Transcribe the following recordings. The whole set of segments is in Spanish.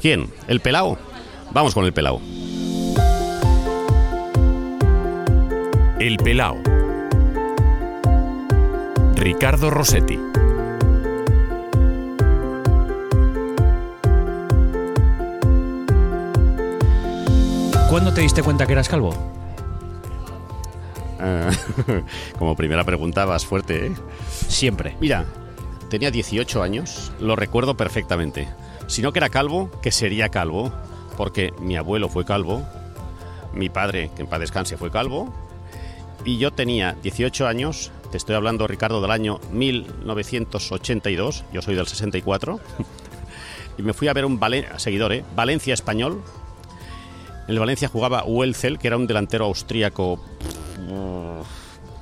¿Quién? ¿El pelao? Vamos con el pelao. El Pelao. Ricardo Rossetti. ¿Cuándo te diste cuenta que eras calvo? Eh, como primera pregunta vas fuerte, ¿eh? Siempre. Mira, tenía 18 años, lo recuerdo perfectamente. Si no que era calvo, que sería calvo, porque mi abuelo fue calvo, mi padre, que en paz descanse, fue calvo, y yo tenía 18 años, te estoy hablando, Ricardo, del año 1982, yo soy del 64, y me fui a ver un seguidor, ¿eh? Valencia Español. En el Valencia jugaba Welzel, que era un delantero austríaco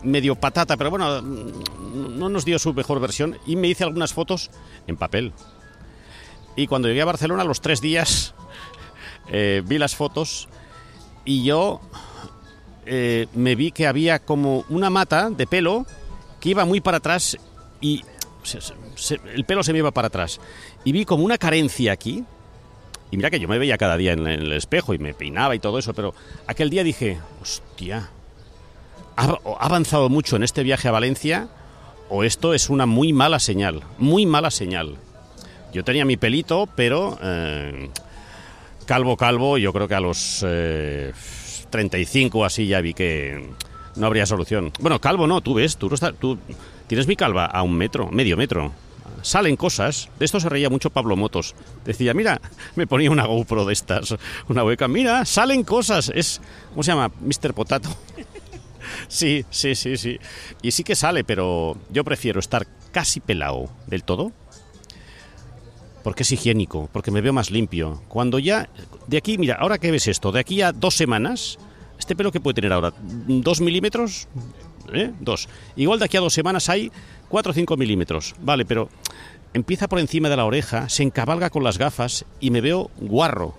medio patata, pero bueno, no nos dio su mejor versión y me hice algunas fotos en papel. Y cuando llegué a Barcelona, los tres días, eh, vi las fotos y yo eh, me vi que había como una mata de pelo que iba muy para atrás y el pelo se me iba para atrás. Y vi como una carencia aquí. Y mira que yo me veía cada día en el espejo y me peinaba y todo eso, pero aquel día dije, hostia, ha avanzado mucho en este viaje a Valencia o esto es una muy mala señal, muy mala señal. Yo tenía mi pelito, pero eh, calvo, calvo, yo creo que a los eh, 35 o así ya vi que no habría solución. Bueno, calvo no, tú ves, tú, tienes mi calva a un metro, medio metro. Salen cosas, de esto se reía mucho Pablo Motos. Decía, mira, me ponía una GoPro de estas, una webcam, mira, salen cosas. Es, ¿cómo se llama? Mr. Potato. Sí, sí, sí, sí. Y sí que sale, pero yo prefiero estar casi pelado del todo. Porque es higiénico, porque me veo más limpio. Cuando ya, de aquí, mira, ahora que ves esto, de aquí a dos semanas, este pelo que puede tener ahora, dos milímetros, ¿eh? Dos. Igual de aquí a dos semanas hay cuatro o cinco milímetros. Vale, pero empieza por encima de la oreja, se encabalga con las gafas y me veo guarro.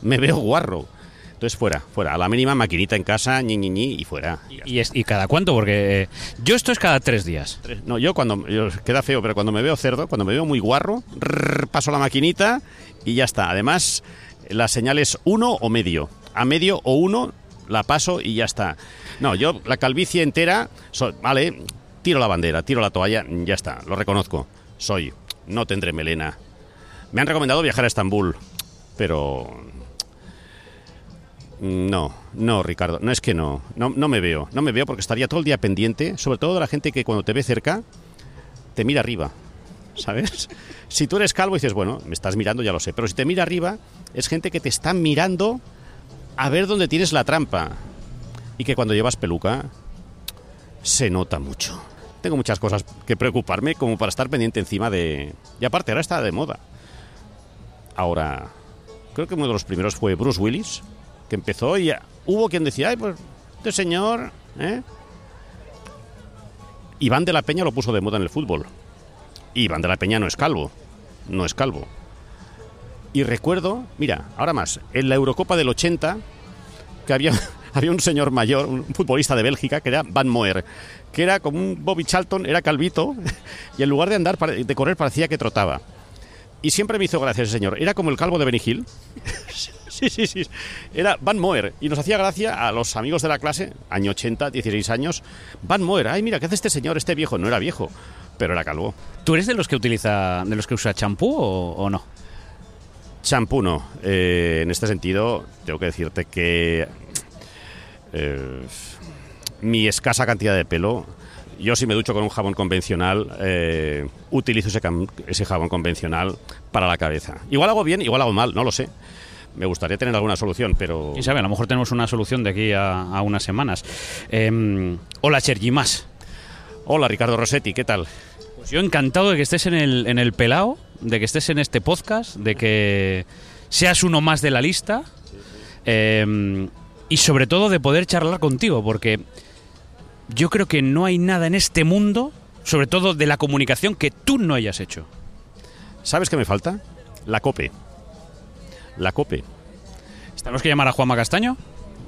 Me veo guarro. Entonces fuera, fuera. A la mínima maquinita en casa, ñi, ñi, ñi, y fuera. ¿Y, es- y cada cuánto? Porque eh, yo esto es cada tres días. No, yo cuando. yo- queda feo, pero cuando me veo cerdo, cuando me veo muy guarro, rrr, paso la maquinita y ya está. Además, la señal es uno o medio. A medio o uno la paso y ya está. No, yo la calvicie entera, so- vale, tiro la bandera, tiro la toalla, ya está, lo reconozco. Soy, no tendré melena. Me han recomendado viajar a Estambul, pero no, no, Ricardo, no es que no, no, no me veo, no me veo porque estaría todo el día pendiente, sobre todo de la gente que cuando te ve cerca te mira arriba, ¿sabes? Si tú eres calvo y dices, bueno, me estás mirando, ya lo sé, pero si te mira arriba, es gente que te está mirando a ver dónde tienes la trampa y que cuando llevas peluca se nota mucho. Tengo muchas cosas que preocuparme como para estar pendiente encima de... Y aparte, ahora está de moda. Ahora, creo que uno de los primeros fue Bruce Willis, que empezó y hubo quien decía, ay, pues este señor, ¿eh? Iván de la Peña lo puso de moda en el fútbol. Iván de la Peña no es calvo, no es calvo. Y recuerdo, mira, ahora más, en la Eurocopa del 80, que había, había un señor mayor, un futbolista de Bélgica, que era Van Moer, que era como un Bobby Charlton, era calvito, y en lugar de andar, de correr, parecía que trotaba. Y siempre me hizo gracia ese señor. Era como el calvo de Benny Hill. Sí, sí, sí. Era Van Moer. Y nos hacía gracia a los amigos de la clase, año 80, 16 años. Van Moer, ay, mira, ¿qué hace este señor, este viejo? No era viejo, pero era calvo. ¿Tú eres de los que utiliza, de los que usa champú o, o no? Champú no. Eh, en este sentido, tengo que decirte que eh, mi escasa cantidad de pelo, yo si me ducho con un jabón convencional, eh, utilizo ese, ese jabón convencional para la cabeza. Igual hago bien, igual hago mal, no lo sé. Me gustaría tener alguna solución, pero... Quién sabe, a lo mejor tenemos una solución de aquí a, a unas semanas. Em, hola, Sergi Más. Hola, Ricardo Rossetti, ¿qué tal? Pues yo encantado de que estés en el, en el pelao, de que estés en este podcast, de que seas uno más de la lista em, y sobre todo de poder charlar contigo, porque yo creo que no hay nada en este mundo, sobre todo de la comunicación, que tú no hayas hecho. ¿Sabes qué me falta? La COPE. La COPE. ¿Tenemos que llamar a Juanma Castaño?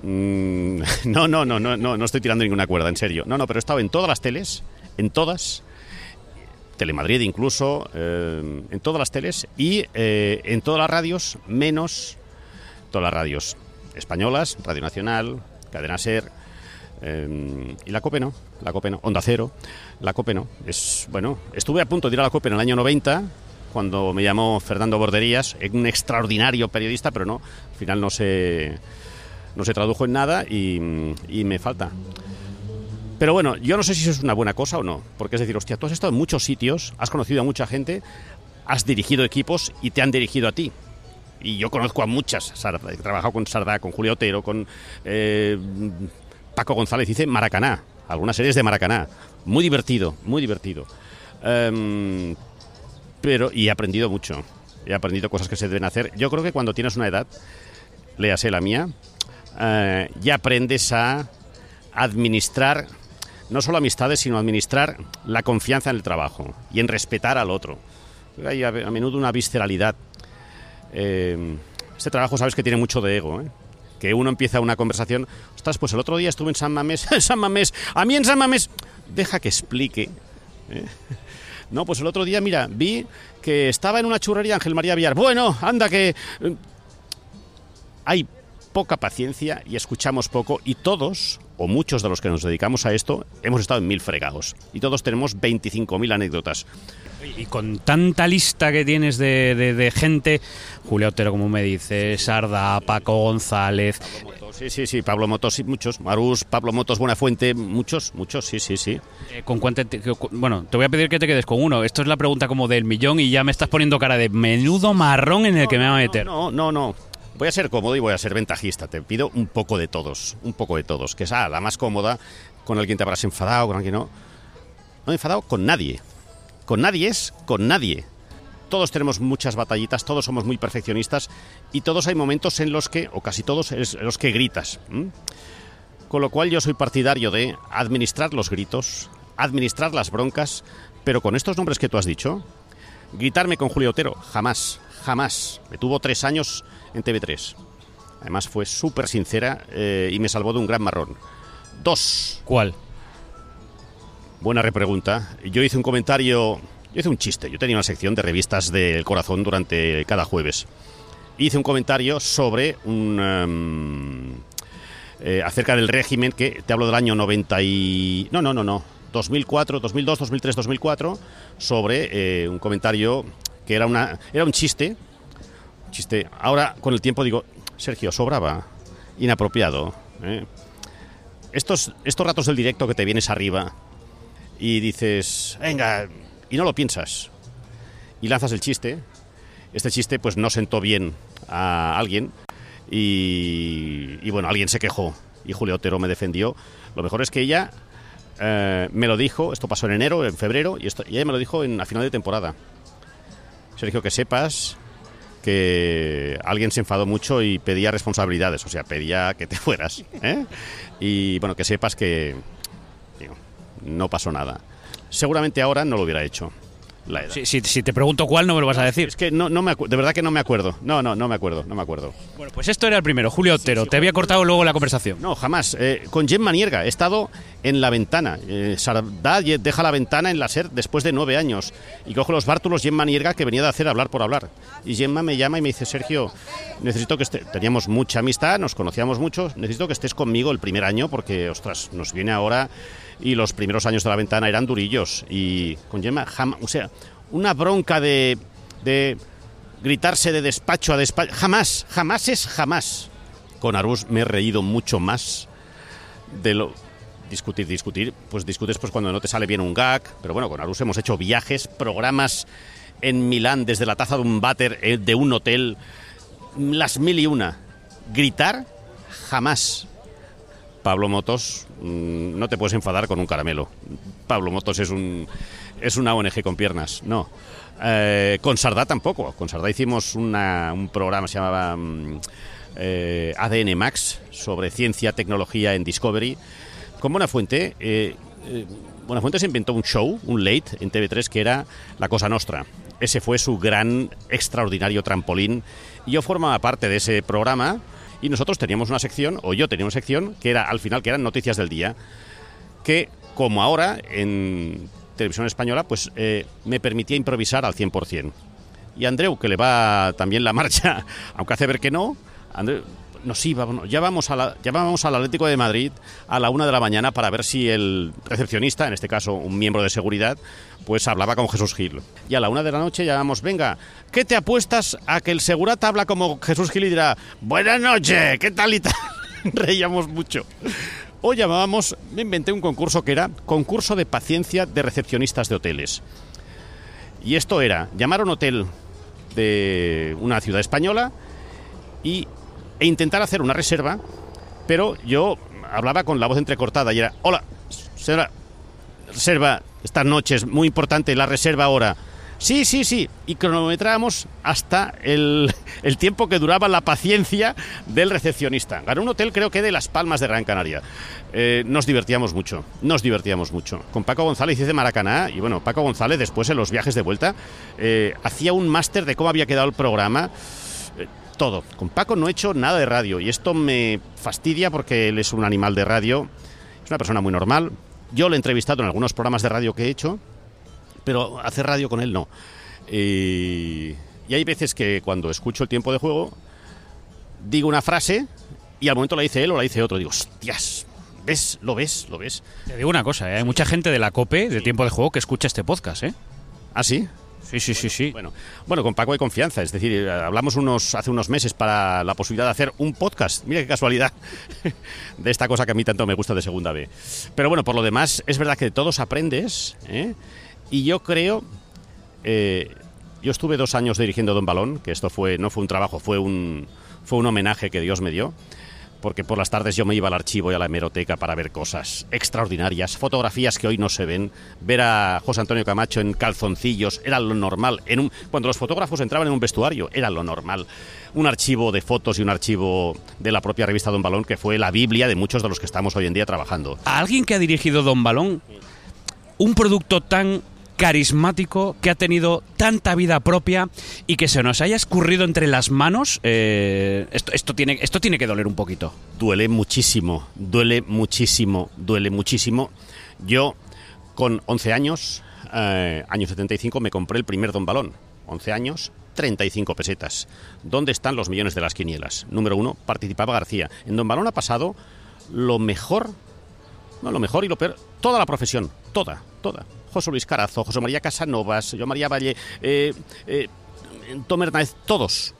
Mm, no, no, no, no, no, no estoy tirando ninguna cuerda, en serio. No, no, pero he estado en todas las teles, en todas. Telemadrid incluso, eh, en todas las teles y eh, en todas las radios, menos todas las radios españolas, Radio Nacional, Cadena Ser eh, y la COPE no, la COPE no, Onda Cero, la COPE no. Es, bueno, estuve a punto de ir a la COPE en el año 90 cuando me llamó Fernando Borderías, un extraordinario periodista, pero no, al final no se, no se tradujo en nada y, me falta. Pero bueno, yo no sé si eso es una buena cosa o no. Porque es decir, hostia, tú has estado en muchos sitios, has conocido a mucha gente, has dirigido equipos y te han dirigido a ti. Y yo conozco a muchas. He trabajado con Sardá, con Julio Otero, con eh, Paco González. Hice Maracaná, algunas series de Maracaná. Muy divertido, muy divertido. Em, pero, y he aprendido mucho. He aprendido cosas que se deben hacer. Yo creo que cuando tienes una edad, léase la mía, eh, ya aprendes a administrar no solo amistades, sino administrar la confianza en el trabajo y en respetar al otro. Hay a, menudo una visceralidad. Eh, este trabajo sabes que tiene mucho de ego, ¿eh? Que uno empieza una conversación, ostras, pues el otro día estuve en San Mamés, San Mamés, a mí en San Mamés, deja que explique. ¿eh? No, pues el otro día, mira, vi que estaba en una churrería Ángel María Villar. Bueno, anda que... eh, Hay poca paciencia y escuchamos poco y todos, o muchos de los que nos dedicamos a esto, hemos estado en mil fregados. Y todos tenemos 25.000 anécdotas. Y con tanta lista que tienes de, de- de gente, Julio Otero, como me dices, Sarda, Paco González, Sí, sí, sí, Pablo Motos, sí, muchos. Marús, Pablo Motos, Buenafuente, muchos, muchos, sí, sí, sí. eh, ¿con cuánto te- bueno, te voy a pedir que te quedes con uno. Esto es la pregunta como del millón y ya me estás poniendo cara de menudo marrón en el que me va a meter. No, no, no. Voy a ser cómodo y voy a ser ventajista. Te pido un poco de todos, un poco de todos. Que sea la más cómoda, con alguien te habrás enfadado, con alguien no. No he enfadado con nadie. Con nadie es con nadie. Todos tenemos muchas batallitas, todos somos muy perfeccionistas y todos hay momentos en los que, o casi todos, es en los que gritas. Con lo cual yo soy partidario de administrar los gritos, administrar las broncas, pero con estos nombres que tú has dicho, gritarme con Julio Otero, jamás, jamás. Me tuvo tres años en TV3. Además fue súper sincera eh, y me salvó de un gran marrón. Dos, ¿Cuál? buena repregunta. Yo hice un comentario, yo hice un chiste. Yo tenía una sección de revistas del corazón durante cada jueves. Hice un comentario sobre un... em, eh, acerca del régimen que te hablo del año 90 y... No, no, no, no. 2004, 2002, 2003, 2004 sobre eh, un comentario que era una era un chiste chiste ahora con el tiempo digo Sergio sobraba inapropiado ¿eh? estos estos ratos del directo que te vienes arriba y dices venga y no lo piensas y lanzas el chiste este chiste pues no sentó bien a alguien y, bueno, alguien se quejó y Julio Otero me defendió. Lo mejor es que ella eh, me lo dijo, esto pasó en enero, en febrero, y, esto, ella me lo dijo en, a final de temporada. Sergio, que sepas que alguien se enfadó mucho y pedía responsabilidades, o sea, pedía que te fueras. ¿eh? Y bueno, que sepas que no pasó nada. Seguramente ahora no lo hubiera hecho. La edad. Si, si- si te pregunto cuál, no me lo vas a decir. Es que no, no me de verdad que no me acuerdo. No, no, no me acuerdo, no me acuerdo. Bueno, pues esto era el primero, Julio Otero. Te había cortado luego la conversación. No, jamás. Eh, con Gemma Nierga he estado en la ventana. Eh, Sardá deja la ventana en la SER después de nueve años y cojo los bártulos Gemma Nierga que venía de hacer hablar por hablar. Y Gemma me llama y me dice, Sergio, necesito que esté... Teníamos mucha amistad, nos conocíamos mucho, necesito que estés conmigo el primer año porque, ostras, nos viene ahora y los primeros años de la ventana eran durillos. Y con Gemma, jamás... O sea, una bronca de... gritarse de despacho a despacho. Jamás, jamás es jamás. Con Arús me he reído mucho más de lo discutir, discutir, pues discutes pues cuando no te sale bien un gag, pero bueno, con Arús hemos hecho viajes, programas en Milán desde la taza de un váter eh, de un hotel, las mil y una. Gritar jamás. Pablo Motos, mm, no te puedes enfadar con un caramelo. Pablo Motos es un es una ONG con piernas, no. Eh, con Sardá tampoco. Con Sardá hicimos una- un programa, se llamaba mm, eh, ADN Max, sobre ciencia, tecnología en Discovery. Con Buenafuente, eh, eh, Buenafuente se inventó un show, un late, en TV3 que era La Cosa Nostra. Ese fue su gran, extraordinario trampolín. Yo formaba parte de ese programa y nosotros teníamos una sección, o yo tenía una sección, que era al final, que eran noticias del día, que como ahora en Televisión Española, pues eh, me permitía improvisar al 100%. Y Andreu, que le va también la marcha, aunque hace ver que no, nos íbamos, ya vamos, a ya vamos al Atlético de Madrid a la una de la mañana para ver si el recepcionista, en este caso un miembro de seguridad, pues hablaba con Jesús Gil. Y a la una de la noche llamamos, venga, ¿qué te apuestas a que el segurata habla como Jesús Gil y dirá, buenas noches, ¿qué tal y tal? Reíamos mucho. O llamábamos, me inventé un concurso que era concurso de paciencia de recepcionistas de hoteles. Y esto era llamar a un hotel de una ciudad española y, e intentar hacer una reserva, pero yo hablaba con la voz entrecortada y era, hola, señora, reserva estas noches, muy importante, la reserva ahora. Sí, sí, sí. Y cronometramos hasta el, el, tiempo que duraba la paciencia del recepcionista. Ganó un hotel, creo que de Las Palmas de Gran Canaria. Eh, nos divertíamos mucho, nos divertíamos mucho. Con Paco González hice Maracaná y bueno, Paco González después en los viajes de vuelta eh, hacía un máster de cómo había quedado el programa. Todo. Con Paco no he hecho nada de radio y esto me fastidia porque él es un animal de radio. Es una persona muy normal. Yo lo he entrevistado en algunos programas de radio que he hecho pero hacer radio con él no. Y, y, hay veces que cuando escucho el tiempo de juego, digo una frase y al momento la dice él o la dice otro. Digo, hostias, ¿ves? ¿Lo ves? ¿Lo ves? Te digo una cosa, ¿eh? hay mucha gente de la COPE, de tiempo de juego, que escucha este podcast, ¿eh? ¿Ah, sí? Sí, sí, sí, sí. Bueno, bueno, con Paco hay confianza. Es decir, hablamos unos, hace unos meses para la posibilidad de hacer un podcast. Mira qué casualidad de esta cosa que a mí tanto me gusta de segunda B. Pero bueno, por lo demás, es verdad que de todos aprendes, ¿eh? Y yo creo, eh, yo estuve dos años dirigiendo Don Balón, que esto fue no fue un trabajo, fue un, fue un homenaje que Dios me dio, porque por las tardes yo me iba al archivo y a la hemeroteca para ver cosas extraordinarias, fotografías que hoy no se ven, ver a José Antonio Camacho en calzoncillos, era lo normal, cuando los fotógrafos entraban en un vestuario, era lo normal. Un archivo de fotos y un archivo de la propia revista Don Balón, que fue la Biblia de muchos de los que estamos hoy en día trabajando. ¿A alguien que ha dirigido Don Balón, un producto tan carismático, que ha tenido tanta vida propia y que se nos haya escurrido entre las manos, eh, esto, esto, tiene, esto tiene que doler un poquito. Duele muchísimo, duele muchísimo, duele muchísimo. Yo, con 11 años, eh, año 75, me compré el primer Don Balón. 11 años, 35 pesetas. ¿Dónde están los millones de las quinielas? Número uno, participaba García. En Don Balón ha pasado lo mejor, no lo mejor y lo peor, toda la profesión, toda, toda. José Luis Carazo, José María Casanovas, yo María Valle, eh, eh, Tom todos,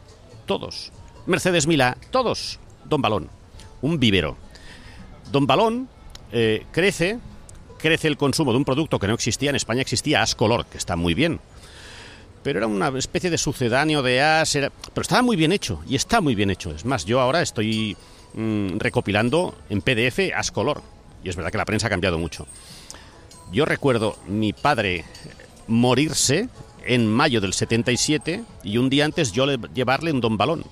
todos. Mercedes Mila, todos. Don Balón, un vivero. Don Balón eh, crece, crece el consumo de un producto que no existía. En España existía Ascolor, que está muy bien. Pero era una especie de sucedáneo de As, era, pero estaba muy bien hecho, y está muy bien hecho. Es más, yo ahora estoy mmm, recopilando en PDF Ascolor. Y es verdad que la prensa ha cambiado mucho. Yo recuerdo mi padre morirse en mayo del 77 y un día antes yo le, llevarle un don balón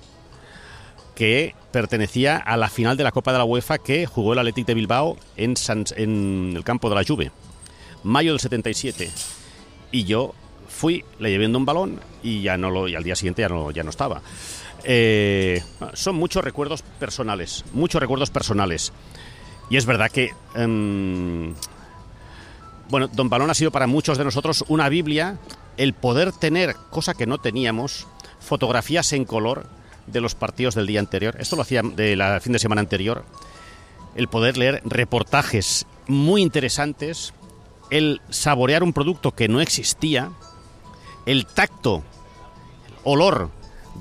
que pertenecía a la final de la Copa de la UEFA que jugó el Athletic de Bilbao en, el campo de la Juve. Mayo del 77. Y yo fui, le llevé un don balón y ya no lo al día siguiente ya no, ya no estaba. Eh, son muchos recuerdos personales, muchos recuerdos personales. Y es verdad que um, bueno, Don Balón ha sido para muchos de nosotros una Biblia, el poder tener, cosa que no teníamos, fotografías en color de los partidos del día anterior. Esto lo hacía de la fin de semana anterior. El poder leer reportajes muy interesantes, el saborear un producto que no existía, el tacto, olor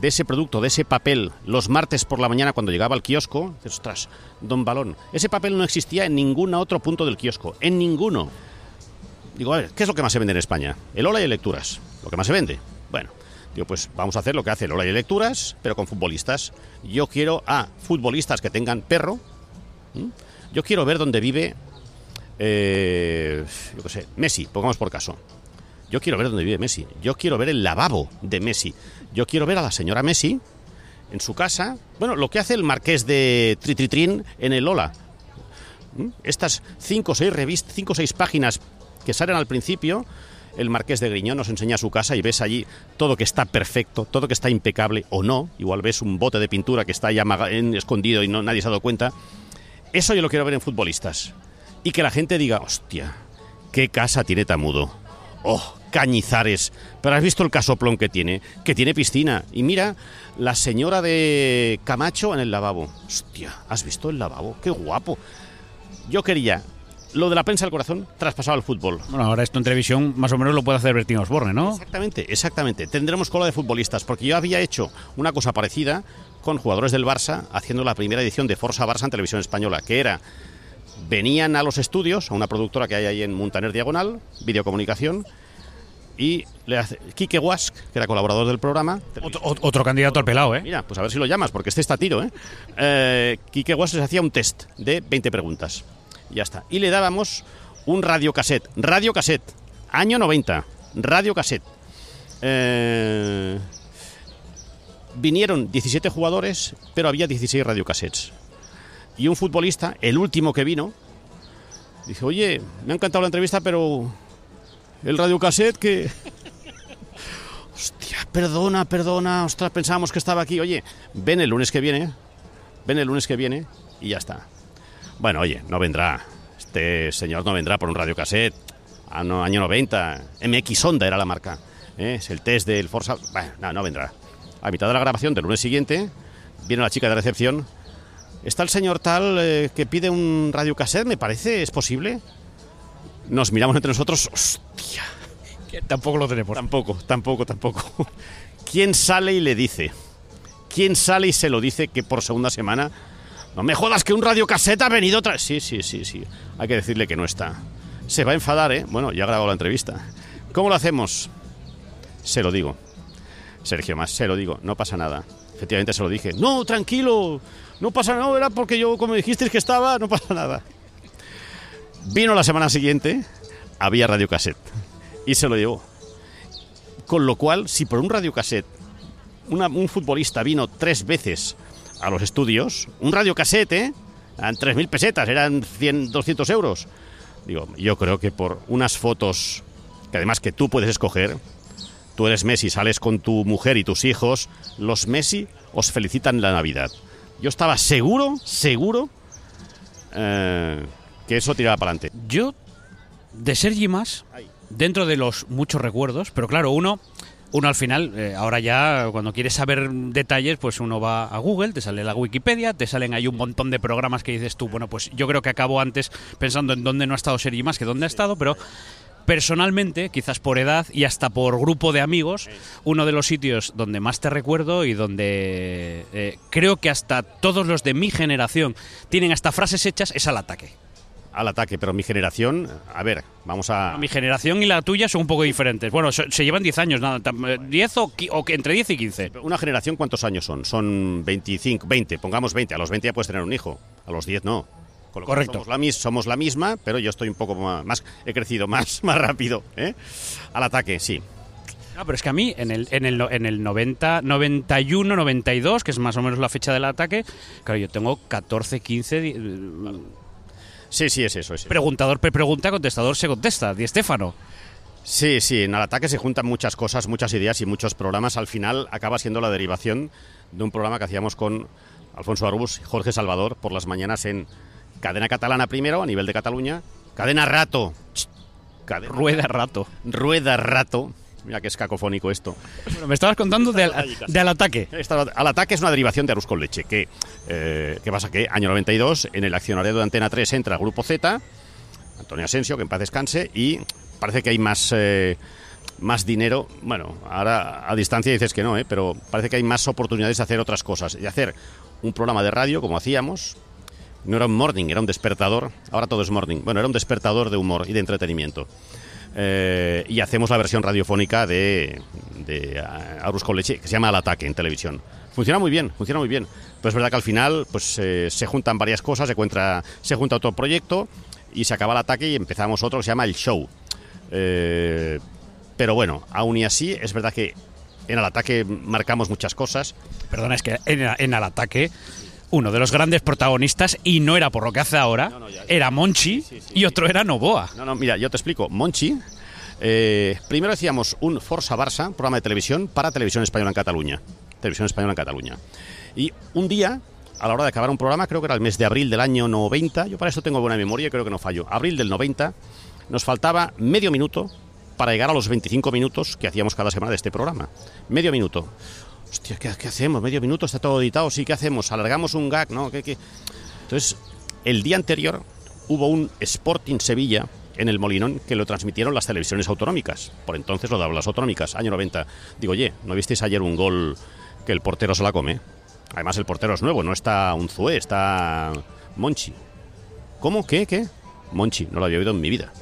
de ese producto, de ese papel, los martes por la mañana cuando llegaba al kiosco, ostras, don Balón, ese papel no existía en ningún otro punto del kiosco, en ninguno. Digo, a ver, ¿qué es lo que más se vende en España? El Ola y lecturas. Lo que más se vende. Bueno, digo, pues vamos a hacer lo que hace el Ola y lecturas, pero con futbolistas. Yo quiero a futbolistas que tengan perro. Yo quiero ver dónde vive, eh, yo qué sé, Messi, pongamos por caso. Yo quiero ver dónde vive Messi. Yo quiero ver el lavabo de Messi. Yo quiero ver a la señora Messi en su casa. Bueno, lo que hace el marqués de Tritritrin en el Ola. Estas cinco o seis revistas, cinco o seis páginas que salen al principio, el marqués de Griñón nos enseña su casa y ves allí todo que está perfecto, todo que está impecable o no. Igual ves un bote de pintura que está ya escondido y no, nadie se ha dado cuenta. Eso yo lo quiero ver en futbolistas. Y que la gente diga, hostia, ¿Qué casa tiene Tamudo? ¡Oh, Cañizares! Pero has visto el casoplón que tiene, que tiene piscina. Y mira, la señora de Camacho en el lavabo. Hostia, ¿has visto el lavabo? ¡Qué guapo! Yo quería lo de la prensa del corazón traspasado al fútbol. Bueno, ahora esto en televisión más o menos lo puede hacer Bertín Osborne, ¿no? Exactamente, exactamente. Tendremos cola de futbolistas, porque yo había hecho una cosa parecida con jugadores del Barça haciendo la primera edición de Forza Barça en televisión española, que era venían a los estudios, a una productora que hay ahí en Montaner Diagonal, videocomunicación, y le hace, Quique Wask, que era colaborador del programa. Otro, otro candidato al pelado, ¿eh? Mira, pues a ver si lo llamas, porque este está a tiro, ¿eh? eh Quique Wask les hacía un test de 20 preguntas. Ya está. Y le dábamos un radiocassette. Radiocassette. Año 90. Radiocassette. Eh, vinieron 17 jugadores, pero había 16 radiocassettes. Y un futbolista, el último que vino, dice, oye, me ha encantado la entrevista, pero el radiocassette que... Hostia, perdona, perdona, ostras, pensábamos que estaba aquí. Oye, ven el lunes que viene, ven el lunes que viene y ya está. Bueno, oye, no vendrá. Este señor no vendrá por un radiocassette. Año, año 90. MX Onda era la marca. ¿eh? Es el test del Forza. Bueno, no, no vendrá. A mitad de la grabación del lunes siguiente, viene la chica de recepción. Está el señor tal eh, que pide un radiocassette, me parece, ¿es posible? Nos miramos entre nosotros. ¡Hostia! Tampoco lo tenemos. Tampoco, tampoco, tampoco. ¿Quién sale y le dice? ¿Quién sale y se lo dice que por segunda semana no me jodas que un radiocassette ha venido otra Sí, sí, sí, sí. Hay que decirle que no está. Se va a enfadar, ¿eh? Bueno, ya ha grabado la entrevista. ¿Cómo lo hacemos? Se lo digo. Sergio Más, se lo digo. No pasa nada. Efectivamente se lo dije. No, tranquilo. No pasa nada. Era porque yo, como dijiste que estaba, no pasa nada. Vino la semana siguiente, había radiocassette. Y se lo llevó. Con lo cual, si por un radiocassette un futbolista vino tres veces a los estudios, un radiocassette, ¿eh? Eran 3.000 pesetas, eran 100, 200 euros. Digo, yo creo que por unas fotos, que además que tú puedes escoger, tú eres Messi, sales con tu mujer y tus hijos, los Messi os felicitan la Navidad. Yo estaba seguro, seguro, eh, que eso tiraba para adelante. Yo, de Sergi más, dentro de los muchos recuerdos, pero claro, uno uno al final, eh, ahora ya cuando quieres saber detalles, pues uno va a Google, te sale la Wikipedia, te salen ahí un montón de programas que dices tú, bueno, pues yo creo que acabo antes pensando en dónde no ha estado Sergi más que dónde ha estado, pero personalmente, quizás por edad y hasta por grupo de amigos, uno de los sitios donde más te recuerdo y donde eh, creo que hasta todos los de mi generación tienen hasta frases hechas es al ataque al ataque, pero mi generación, a ver, vamos a... Mi generación y la tuya son un poco diferentes. Bueno, se, llevan 10 años, nada, 10 o, o, entre 10 y 15. Una generación, ¿cuántos años son? Son 25, 20, pongamos 20. A los 20 ya puedes tener un hijo, a los 10 no. Correcto. Somos la, somos la, misma, pero yo estoy un poco más, he crecido más, más rápido. ¿eh? Al ataque, sí. No, pero es que a mí, en el, en el, en el 90, 91, 92, que es más o menos la fecha del ataque, claro, yo tengo 14, 15... Sí, sí, es eso. Es Preguntador pregunta, contestador se contesta. Di Estefano. Sí, sí, en el ataque se juntan muchas cosas, muchas ideas y muchos programas. Al final acaba siendo la derivación de un programa que hacíamos con Alfonso Arbus y Jorge Salvador por las mañanas en Cadena Catalana primero, a nivel de Cataluña. Cadena Rato. Rueda Rato. Rueda Rato Mira que es cacofónico esto. Bueno, me estabas contando de, al ataque. al ataque es una derivación de Arús con leche. Que, eh, ¿Qué pasa? Que año 92, en el accionario de Antena 3 entra el Grupo Z, Antonio Asensio, que en paz descanse, y parece que hay más... Eh, más dinero, bueno, ahora a distancia dices que no, ¿eh? pero parece que hay más oportunidades de hacer otras cosas, de hacer un programa de radio como hacíamos, no era un morning, era un despertador, ahora todo es morning, bueno, era un despertador de humor y de entretenimiento. Eh, y hacemos la versión radiofónica de, de con leche, que se llama Al Ataque en televisión. Funciona muy bien, funciona muy bien. Pero es verdad que al final pues eh, se juntan varias cosas, se, encuentra, se junta otro proyecto y se acaba el ataque y empezamos otro que se llama El Show. Eh, pero bueno, aún y así, es verdad que en el ataque marcamos muchas cosas. Perdona, es que en, en ataque uno de los grandes protagonistas, y no era por lo que hace ahora, era Monchi y otro era Novoa. No, no, mira, yo te explico. Monchi, eh, primero decíamos un Forza Barça, programa de televisión para Televisión Española en Cataluña. Televisión Española en Cataluña. Y un día, a la hora de acabar un programa, creo que era el mes de abril del año 90, yo para eso tengo buena memoria creo que no fallo, abril del 90, nos faltaba medio minuto para llegar a los 25 minutos que hacíamos cada semana de este programa. Medio minuto. Hostia, ¿qué, qué hacemos? Medio minuto, está todo editado. Sí, ¿qué hacemos? ¿Alargamos un gag? ¿No? ¿Qué, qué? Entonces, el día anterior hubo un Sporting Sevilla en el Molinón que lo transmitieron las televisiones autonómicas. Por entonces lo daban las autonómicas, año 90. Digo, oye, ¿no visteis ayer un gol que el portero se la come? Además, el portero es nuevo, no está un Zue, está Monchi. ¿Cómo? ¿Qué? ¿Qué? Monchi, no lo había oído en mi vida.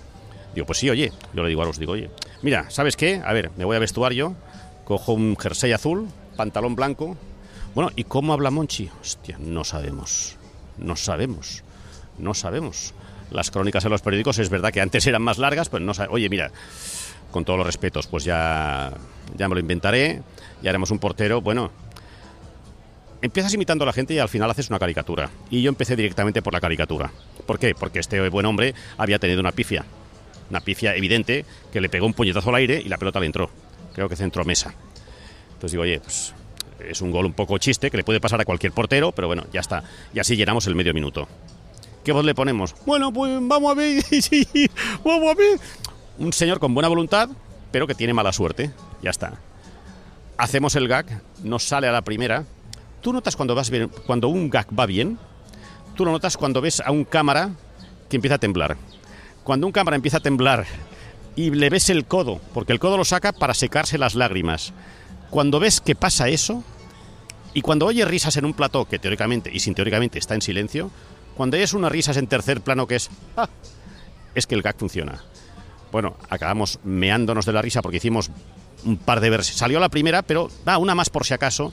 Digo, pues sí, oye. Yo le digo a los, digo, oye, mira, ¿sabes qué? A ver, me voy a vestuario, cojo un jersey azul, pantalón blanco. Bueno, ¿y cómo habla Monchi? Hostia, no sabemos. No sabemos. No sabemos. Las crónicas en los periódicos es verdad que antes eran más largas, pero no sabemos. Oye, mira, con todos los respetos, pues ya, ya me lo inventaré, ya haremos un portero. Bueno, empiezas imitando a la gente y al final haces una caricatura. Y yo empecé directamente por la caricatura. ¿Por qué? Porque este buen hombre había tenido una pifia. Una pifia evidente que le pegó un puñetazo al aire y la pelota le entró. Creo que centro mesa. Entonces digo, oye, pues es un gol un poco chiste que le puede pasar a cualquier portero, pero bueno, ya está. Y así llenamos el medio minuto. ¿Qué voz le ponemos? Bueno, pues vamos a ver. vamos a. Un señor con buena voluntad, pero que tiene mala suerte. Ya está. Hacemos el gag, nos sale a la primera. ¿Tú notas cuando, vas cuando un gag va bien? Tú lo notas cuando ves a un cámara que empieza a temblar. Cuando un cámara empieza a temblar y le ves el codo, porque el codo lo saca para secarse las lágrimas. Cuando ves que pasa eso, y cuando oyes risas en un plató que teóricamente y sin teóricamente está en silencio, cuando oyes unas risas en tercer plano que es, ¡ah! es que el gag funciona. Bueno, acabamos meándonos de la risa porque hicimos un par de versiones. Salió la primera, pero va, una más por si acaso.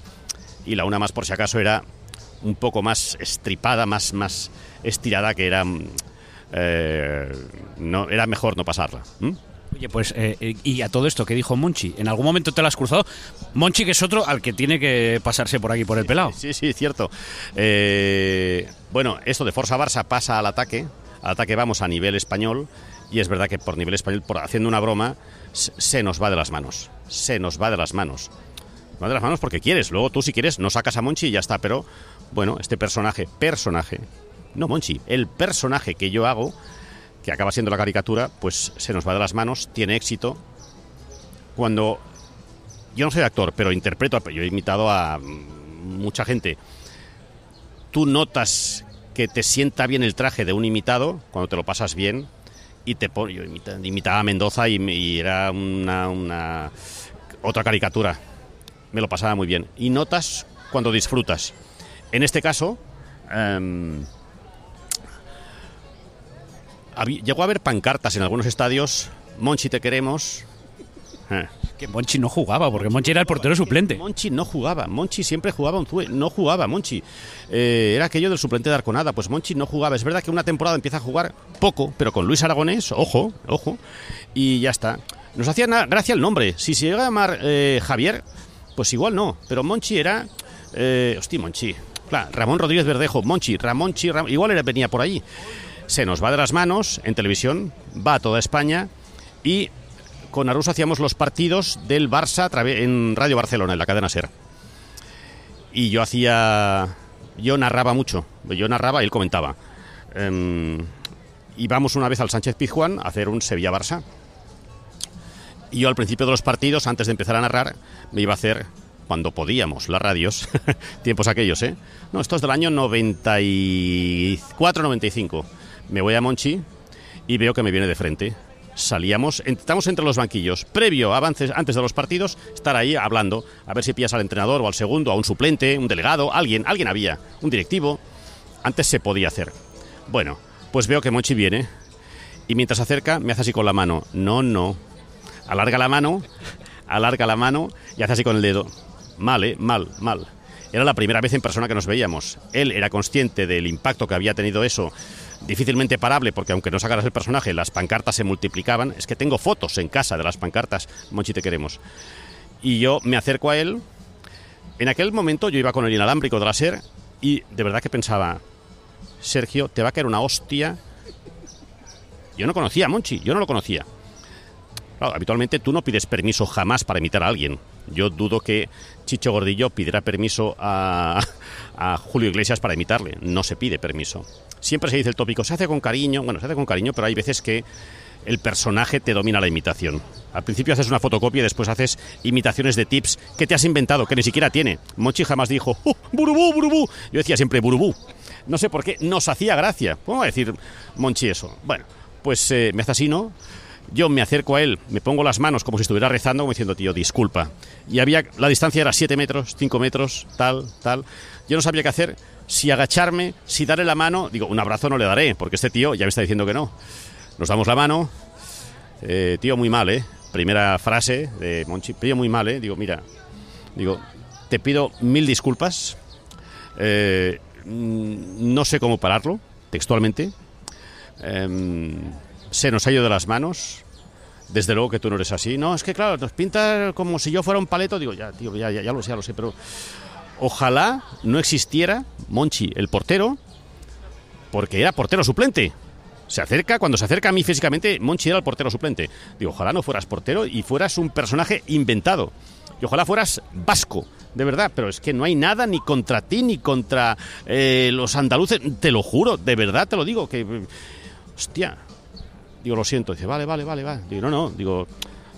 Y la una más por si acaso era un poco más estripada, más, más estirada, que era. eh, no, era mejor no pasarla. Oye, pues, eh, eh, y a todo esto que dijo Monchi, ¿en algún momento te lo has cruzado? Monchi, que es otro al que tiene que pasarse por aquí, por el pelado. Sí, sí, cierto. Eh, bueno, esto de Forza Barça pasa al ataque. Al ataque vamos a nivel español. Y es verdad que por nivel español, por haciendo una broma, se se nos va de las manos. Se nos va de las manos. Va de las manos porque quieres. Luego tú, si quieres, no sacas a Monchi y ya está. Pero, bueno, este personaje, personaje, no Monchi, el personaje que yo hago, que acaba siendo la caricatura, pues se nos va de las manos, tiene éxito. Cuando yo no soy actor, pero interpreto, yo he imitado a mm, mucha gente. Tú notas que te sienta bien el traje de un imitado cuando te lo pasas bien y te pon- yo imita- imitaba a Mendoza y, y era una, una otra caricatura. Me lo pasaba muy bien. Y notas cuando disfrutas. En este caso, em, llegó a haber pancartas en algunos estadios. Monchi, te queremos. Eh. Que Monchi no jugaba, porque Monchi era el portero suplente. Monchi no jugaba, Monchi siempre jugaba un Zue, no jugaba Monchi. Eh, era aquello del suplente de Arconada, pues Monchi no jugaba. Es verdad que una temporada empieza a jugar poco, pero con Luis Aragonés, ojo, ojo, y ya está. Nos hacía gracia el nombre. Si se llega a llamar eh, Javier, pues igual no, pero Monchi era. Eh, hostia, Monchi. Claro, Ramón Rodríguez Verdejo, Monchi, Ramonchi, Ram- igual era, venía por ahí. Se nos va de las manos en televisión, va a toda España y con Aruso hacíamos los partidos del Barça en Radio Barcelona, en la cadena SER. Y yo hacía. Yo narraba mucho. Yo narraba y él comentaba. Íbamos una vez al Sánchez Pizjuán a hacer un Sevilla-Barça. Y yo al principio de los partidos, antes de empezar a narrar, me iba a hacer, cuando podíamos, las radios, tiempos aquellos, ¿eh? No, esto es del año 94-95. Me voy a Monchi y veo que me viene de frente. Salíamos, estamos entre los banquillos, previo, avances, antes de los partidos, estar ahí hablando, a ver si pillas al entrenador o al segundo, a un suplente, un delegado, alguien, alguien había, un directivo. Antes se podía hacer. Bueno, pues veo que Monchi viene y mientras se acerca me hace así con la mano. No, no. Alarga la mano, alarga la mano y hace así con el dedo. Mal, ¿eh? Mal, mal. Era la primera vez en persona que nos veíamos. Él era consciente del impacto que había tenido eso, difícilmente parable, porque aunque no sacaras el personaje, las pancartas se multiplicaban. Es que tengo fotos en casa de las pancartas. Monchi, te queremos. Y yo me acerco a él. En aquel momento yo iba con el inalámbrico de la SER y de verdad que pensaba, Sergio, te va a caer una hostia. Yo no conocía a Monchi, yo no lo conocía. Claro, habitualmente tú no pides permiso jamás para imitar a alguien. Yo dudo que Chicho Gordillo pidiera permiso a, a Julio Iglesias para imitarle. No se pide permiso. Siempre se dice el tópico, se hace con cariño. Bueno, se hace con cariño, pero hay veces que el personaje te domina la imitación. Al principio haces una fotocopia y después haces imitaciones de tips que te has inventado, que ni siquiera tiene. Monchi jamás dijo, ¡Oh, burubú, burubú! Yo decía siempre burubú. No sé por qué, nos hacía gracia. ¿Cómo va a decir Monchi eso? Bueno, pues eh, me hace así, ¿no? Yo me acerco a él, me pongo las manos como si estuviera rezando, como diciendo, tío, disculpa. Y había, la distancia era 7 metros, 5 metros, tal, tal. Yo no sabía qué hacer, si agacharme, si darle la mano. Digo, un abrazo no le daré, porque este tío ya me está diciendo que no. Nos damos la mano. Eh, tío, muy mal, ¿eh? Primera frase de Monchi, tío, muy mal, ¿eh? Digo, mira, digo, te pido mil disculpas. Eh, mm, no sé cómo pararlo, textualmente. Em, se nos ha ido de las manos. Desde luego que tú no eres así. No, es que claro, nos pintas como si yo fuera un paleto. Digo, ya, tío, ya, ya, ya lo sé, ya lo sé, pero ojalá no existiera Monchi, el portero, porque era portero suplente. Se acerca, cuando se acerca a mí físicamente, Monchi era el portero suplente. Digo, ojalá no fueras portero y fueras un personaje inventado. Y ojalá fueras vasco, de verdad. Pero es que no hay nada ni contra ti ni contra eh, los andaluces. Te lo juro, de verdad te lo digo. Que, hostia, Digo, lo siento. Dice, vale, vale, vale, vale. Digo, no, no. Digo,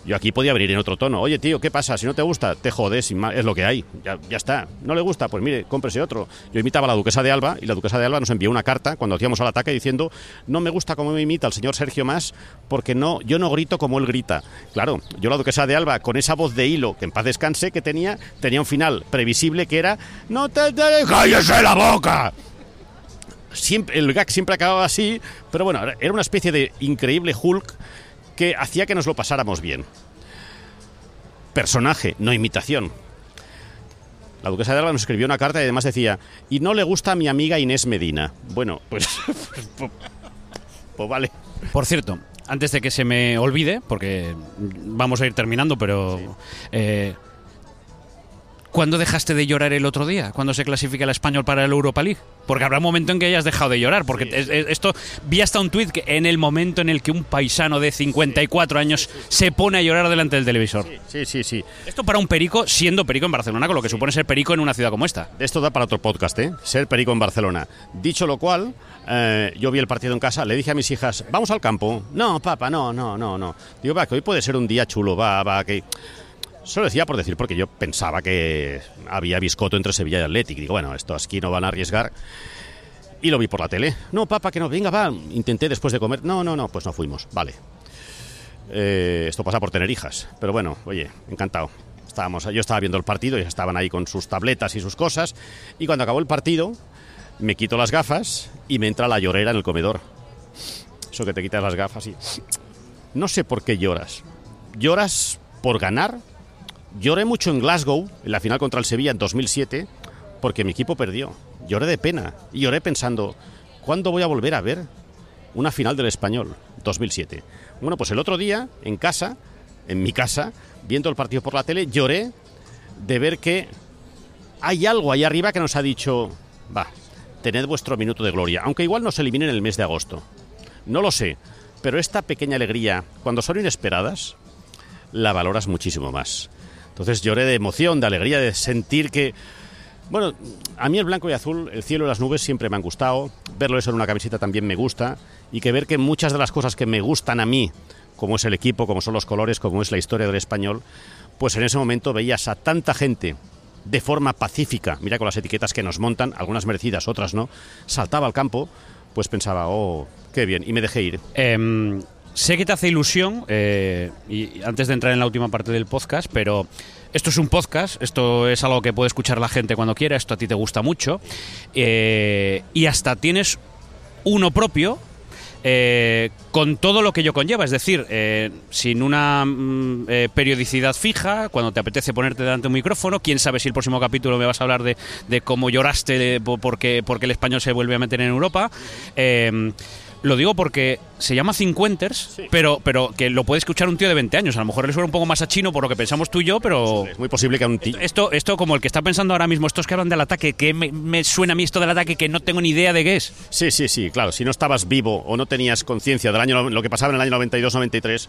yo aquí podía venir en otro tono. Oye, tío, ¿qué pasa? Si no te gusta, te jodes, es lo que hay. Ya, ya está. ¿No le gusta? Pues mire, cómprese otro. Yo imitaba a la duquesa de Alba y la duquesa de Alba nos envió una carta cuando hacíamos al ataque diciendo no me gusta cómo me imita el señor Sergio Más porque no, yo no grito como él grita. Claro, yo la duquesa de Alba con esa voz de hilo que en paz descanse que tenía, tenía un final previsible que era no te, te cállese la boca siempre, el gag siempre acababa así, pero bueno, era una especie de increíble Hulk que hacía que nos lo pasáramos bien. Personaje, no imitación. La duquesa de Alba nos escribió una carta y además decía, y no le gusta a mi amiga Inés Medina. Bueno, pues, pues, pues vale. Por cierto, antes de que se me olvide, porque vamos a ir terminando, pero... Sí. Eh, ¿Cuándo dejaste de llorar el otro día? ¿Cuándo se clasifica el español para el Europa League? Porque habrá un momento en que hayas dejado de llorar. Porque sí. es, es, esto, vi hasta un tuit que en el momento en el que un paisano de 54 sí. años se pone a llorar delante del televisor. Sí, sí, sí. Esto para un perico, siendo perico en Barcelona, con lo que supone ser perico en una ciudad como esta. Esto da para otro podcast, ¿eh? Ser perico en Barcelona. Dicho lo cual, eh, yo vi el partido en casa, le dije a mis hijas, vamos al campo. No, papá, no, no, no, no. Digo, va, que hoy puede ser un día chulo, va, va, que... Solo decía por decir, porque yo pensaba que había biscoto entre Sevilla y Athletic. Digo, bueno, esto aquí no van a arriesgar. Y lo vi por la tele. No, papá, que no, venga, va. Intenté después de comer. No, no, no, pues no fuimos. Vale. Eh, esto pasa por tener hijas. Pero bueno, oye, encantado. Estábamos, yo estaba viendo el partido y estaban ahí con sus tabletas y sus cosas. Y cuando acabó el partido, me quito las gafas y me entra la llorera en el comedor. Eso que te quitas las gafas y... No sé por qué lloras. ¿Lloras por ganar? Lloré mucho en Glasgow, en la final contra el Sevilla en 2007, porque mi equipo perdió. Lloré de pena y lloré pensando, ¿cuándo voy a volver a ver una final del español? 2007. Bueno, pues el otro día, en casa, en mi casa, viendo el partido por la tele, lloré de ver que hay algo ahí arriba que nos ha dicho, va, tened vuestro minuto de gloria, aunque igual nos eliminen en el mes de agosto. No lo sé, pero esta pequeña alegría, cuando son inesperadas, la valoras muchísimo más. Entonces lloré de emoción, de alegría, de sentir que... Bueno, a mí el blanco y azul, el cielo y las nubes siempre me han gustado. Verlo eso en una camiseta también me gusta. Y que ver que muchas de las cosas que me gustan a mí, como es el equipo, como son los colores, como es la historia del español, pues en ese momento veías a tanta gente de forma pacífica, mira con las etiquetas que nos montan, algunas merecidas, otras no, saltaba al campo, pues pensaba, oh, qué bien, y me dejé ir. Eh, sé que te hace ilusión, eh, y antes de entrar en la última parte del podcast, pero esto es un podcast, esto es algo que puede escuchar la gente cuando quiera, esto a ti te gusta mucho, eh, y hasta tienes uno propio. Eh, con todo lo que ello conlleva, es decir, sin una mm, periodicidad fija, cuando te apetece ponerte delante de un micrófono, quién sabe si el próximo capítulo me vas a hablar de, de cómo lloraste de, porque, porque el español se vuelve a meter en Europa. Lo digo porque se llama Cincuenters, sí. pero, pero que lo puede escuchar un tío de 20 años. A lo mejor le suena un poco más a chino por lo que pensamos tú y yo, pero. Es muy posible que a un tío. Esto, esto, como el que está pensando ahora mismo, estos que hablan del ataque, que me, me, suena a mí esto del ataque que no tengo ni idea de qué es. Sí, sí, sí, claro. Si no estabas vivo o no tenías conciencia del año, lo que pasaba en el año 92-93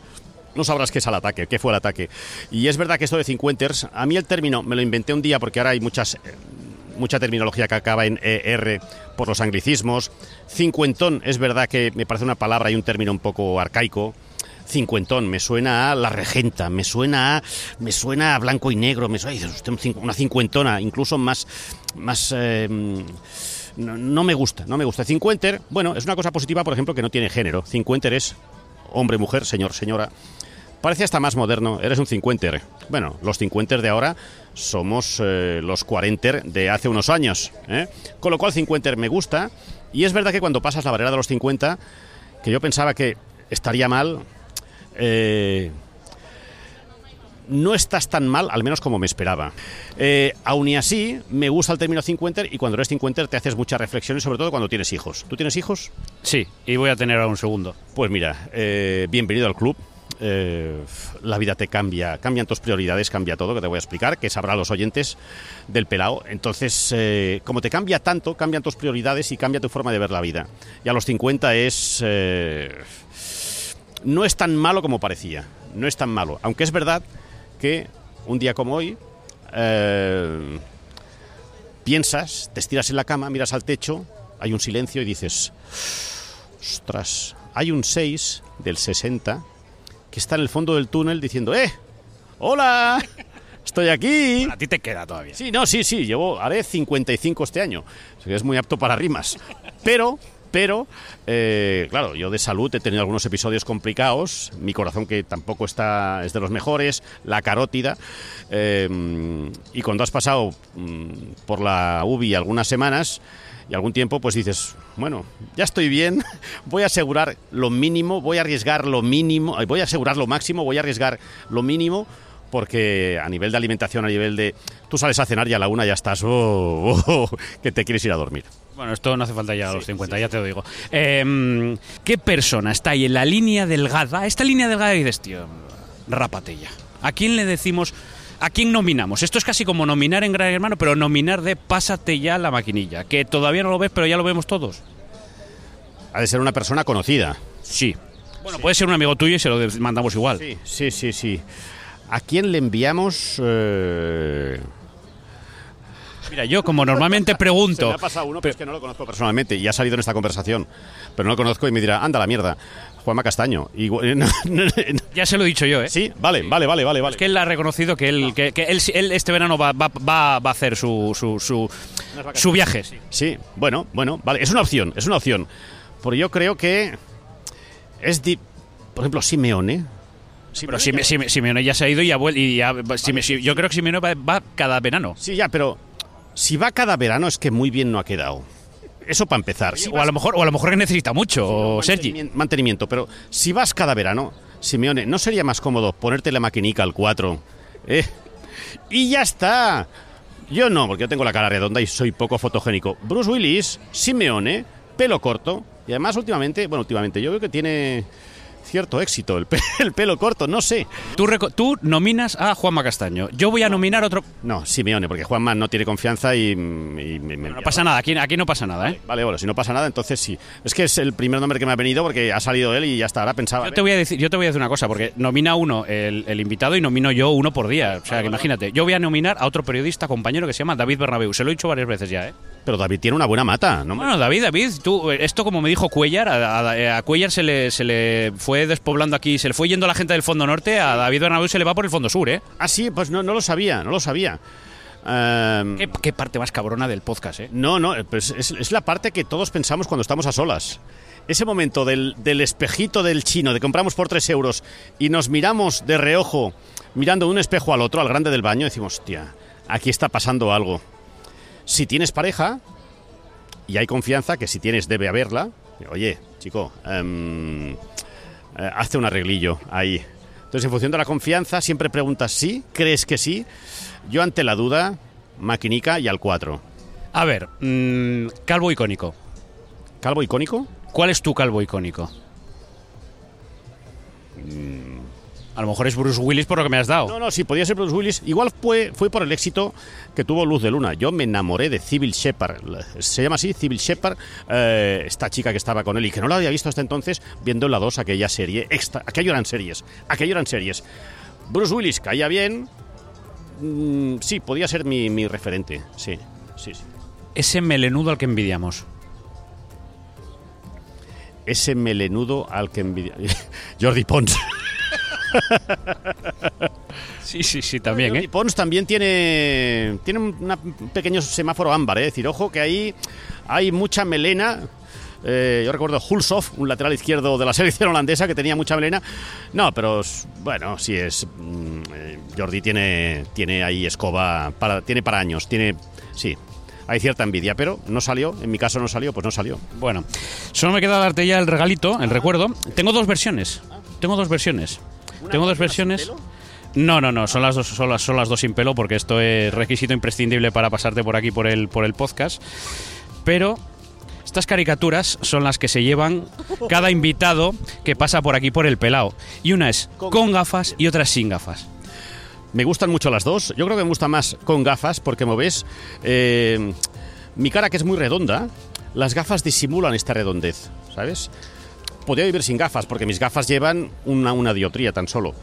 no sabrás qué es el ataque, qué fue el ataque. Y es verdad que esto de cincuenters, a mí el término me lo inventé un día porque ahora hay muchas mucha terminología que acaba en ER por los anglicismos. Cincuentón es verdad que me parece una palabra y un término un poco arcaico. cincuentón, me suena a La Regenta, me suena a, me suena a Blanco y Negro, me suena, una cincuentona, incluso más, más eh, no, no me gusta, no me gusta. Cincuenter, bueno, es una cosa positiva, por ejemplo, que no tiene género. Cincuenter es hombre, mujer, señor, señora. Parece hasta más moderno, eres un cincuenter. Bueno, los cincuenter de ahora somos eh, los cuarenter de hace unos años. ¿eh? Con lo cual, cincuenter me gusta. Y es verdad que cuando pasas la barrera de los 50, que yo pensaba que estaría mal, eh, no estás tan mal, al menos como me esperaba. Eh, aún y así, me gusta el término cincuenter y cuando eres cincuenter te haces muchas reflexiones, sobre todo cuando tienes hijos. ¿Tú tienes hijos? Sí, y voy a tener ahora un segundo. Pues mira, eh, bienvenido al club. Eh, la vida te cambia, cambian tus prioridades, cambia todo, que te voy a explicar, que sabrán los oyentes del pelao. Entonces, eh, como te cambia tanto, cambian tus prioridades y cambia tu forma de ver la vida. Y a los 50 es... eh, no es tan malo como parecía, no es tan malo. Aunque es verdad que un día como hoy eh, piensas, te estiras en la cama, miras al techo, hay un silencio y dices, ostras, hay un 6 del 60 que está en el fondo del túnel diciendo, ¡eh! ¡Hola! ¡Estoy aquí! A ti te queda todavía. Sí, no, sí, sí, llevo, haré 55 este año. O sea que es muy apto para rimas. Pero, pero, eh, claro, yo de salud he tenido algunos episodios complicados. Mi corazón, que tampoco está, es de los mejores, la carótida. eh, y cuando has pasado mm, por la UBI algunas semanas y algún tiempo, pues dices, bueno, ya estoy bien, voy a asegurar lo mínimo, voy a arriesgar lo mínimo, eh, voy a asegurar lo máximo, voy a arriesgar lo mínimo porque a nivel de alimentación, a nivel de... Tú sales a cenar y a la una ya estás, oh, oh, oh, que te quieres ir a dormir. Bueno, esto no hace falta ya a los 50, ya te lo digo. Eh, ¿Qué persona está ahí en la línea delgada? Esta línea delgada y dices, tío, rápate ya. ¿A quién le decimos, a quién nominamos? Esto es casi como nominar en Gran Hermano, pero nominar de pásate ya la maquinilla, que todavía no lo ves, pero ya lo vemos todos. Ha de ser una persona conocida. Sí. Bueno, puede ser un amigo tuyo y se lo mandamos igual. Sí, sí, sí, sí. ¿A quién le enviamos? eh, Mira, yo como normalmente Se me pregunto... ha pasado uno, pero es que no lo conozco personalmente y ha salido en esta conversación. Pero no lo conozco y me dirá, anda la mierda, Juanma Castaño. Y, no, no, no, Ya se lo he dicho yo, ¿eh? sí, vale, vale, vale, vale. vale. Es que él ha reconocido que él, que, que él, él este verano va, va, va, va a hacer su, su, su, su viaje. sí. Sí, bueno, bueno, vale, es una opción, es una opción. Porque yo creo que es, di- por ejemplo, Simeone. Pero Sime- Sime- Simeone ya se ha ido y ya vuelve. Y ya, Sime- si- yo creo que Simeone va, va cada verano. Sí, ya, pero si va cada verano es que muy bien no ha quedado. Eso para empezar. Si O a lo mejor, o a lo mejor que necesita mucho, Sergi. Mantenimien- Mantenimiento, pero si vas cada verano, Simeone, ¿no sería más cómodo ponerte la maquinica al 4? ¿Eh? Y ya está. Yo no, porque yo tengo la cara redonda y soy poco fotogénico. Bruce Willis, Simeone, pelo corto. Y además últimamente, bueno, últimamente yo veo que tiene cierto éxito el, pe- el pelo corto, no sé. Tú, nominas a Juanma Castaño. Yo voy a nominar otro. No, Simeone, porque Juanma no tiene confianza y... y me- me- No pasa nada, aquí, aquí no pasa nada, ¿eh? Vale, bueno, si no pasa nada, entonces sí. Es que es el primer nombre que me ha venido porque ha salido él y ya está. Ahora pensaba... Yo te, voy a decir, yo te voy a decir una cosa, porque nomina uno el, el invitado y nomino yo uno por día. O sea, que imagínate, yo voy a nominar a otro periodista, compañero que se llama David Bernabeu. Se lo he dicho varias veces ya, ¿eh? Pero David tiene una buena mata, ¿no? Bueno, David, David, tú, eh, esto como me dijo Cuellar, a, a- a Cuellar se le, se le fue despoblando aquí, se le fue yendo la gente del fondo norte, a David Bernabeu se le va por el fondo sur, ¿eh? Ah, sí, pues no, no lo sabía, no lo sabía. Ehm, Qué, qué parte más cabrona del podcast, ¿eh? no, no, pues es, es la parte que todos pensamos cuando estamos a solas. Ese momento del, del espejito del chino, de compramos por 3 euros y nos miramos de reojo, mirando de un espejo al otro, al grande del baño, decimos, hostia, aquí está pasando algo. Si tienes pareja, y hay confianza, que si tienes debe haberla, oye, chico, hazte un arreglillo ahí. Entonces, en función de la confianza, siempre preguntas sí, crees que sí. Yo ante la duda, maquinica y al 4. A ver, mm, calvo icónico. ¿Calvo icónico? ¿Cuál es tu calvo icónico? A lo mejor es Bruce Willis por lo que me has dado. No, no, sí, podía ser Bruce Willis. Igual fue, fue por el éxito que tuvo Luz de Luna. Yo me enamoré de Civil Shepard. Se llama así, Civil Shepard. eh, esta chica que estaba con él y que no la había visto hasta entonces, viendo en la 2 aquella serie. Extra, aquello eran series. Aquello eran series. Bruce Willis caía bien. Mm, sí, podía ser mi, mi referente. Sí, sí, sí. Ese melenudo al que envidiamos. Ese melenudo al que envidia. Jordi Pons. Sí, sí, sí, también, Y ¿eh? Pons también tiene, tiene un pequeño semáforo ámbar, ¿eh? es decir, ojo que ahí hay mucha melena. Eh, yo recuerdo Hulshoff, un lateral izquierdo de la selección holandesa que tenía mucha melena. No, pero bueno, sí es. mm, eh, Jordi tiene, tiene ahí escoba, para, tiene para años, tiene. Sí, hay cierta envidia, pero no salió. En mi caso no salió, pues no salió. Bueno, solo me queda darte ya el regalito, el recuerdo. Tengo dos versiones. Tengo dos versiones. Tengo dos versiones. No, no, no, son las dos, son las, son las dos sin pelo porque esto es requisito imprescindible para pasarte por aquí por el, por el podcast. Pero estas caricaturas son las que se llevan cada invitado que pasa por aquí por el pelao. Y una es Con- gafas y otra sin gafas. Me gustan mucho las dos. Yo creo que me gusta más con gafas porque, como ves, eh, mi cara que es muy redonda, las gafas disimulan esta redondez, ¿sabes? Podría vivir sin gafas porque mis gafas llevan una, una dioptría tan solo.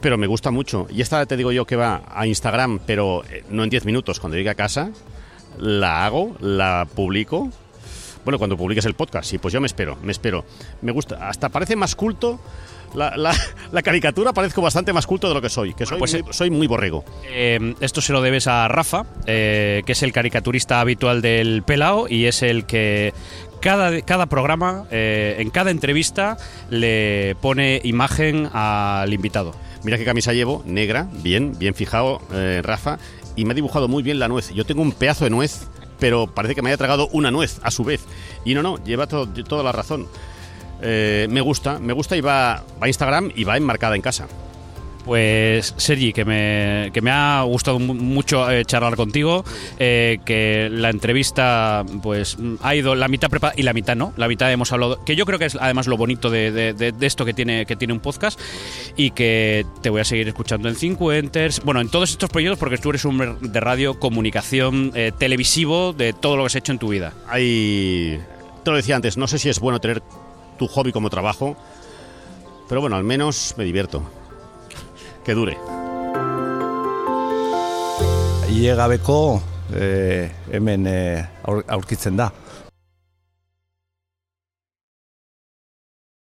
Pero me gusta mucho. Y esta te digo yo que va a Instagram, pero eh, no en 10 minutos. Cuando llegue a casa, la hago, la publico. Bueno, cuando publiques el podcast, sí, pues yo me espero, me espero. Me gusta, hasta parece más culto. La, la- la caricatura parezco bastante más culto de lo que soy, que soy, pues, muy, soy muy borrego. Eh, esto se lo debes a Rafa, eh, que es el caricaturista habitual del Pelao y es el que cada, cada programa, eh, en cada entrevista, le pone imagen al invitado. Mira qué camisa llevo, negra, bien, bien fijado, eh, Rafa, y me ha dibujado muy bien la nuez. Yo tengo un pedazo de nuez, pero parece que me haya tragado una nuez a su vez. Y no, no, lleva to- toda la razón. Eh, me gusta, me gusta y va, va a Instagram y va enmarcada en casa. Pues Sergi, que me, que me ha gustado mu- mucho eh, charlar contigo, eh, que la entrevista pues mm, ha ido la mitad preparada y la mitad no, la mitad hemos hablado, que yo creo que es además lo bonito de, de- esto que tiene, que tiene un podcast y que te voy a seguir escuchando en 5 Enters, bueno, en todos estos proyectos porque tú eres un de radio, comunicación, eh, televisivo, de todo lo que has hecho en tu vida. Hay, te lo decía antes, no sé si es bueno tener tu hobby como trabajo, pero bueno, al menos me divierto. Que dure. Iegabeko eh, hemen eh, aur, aurkitzen da.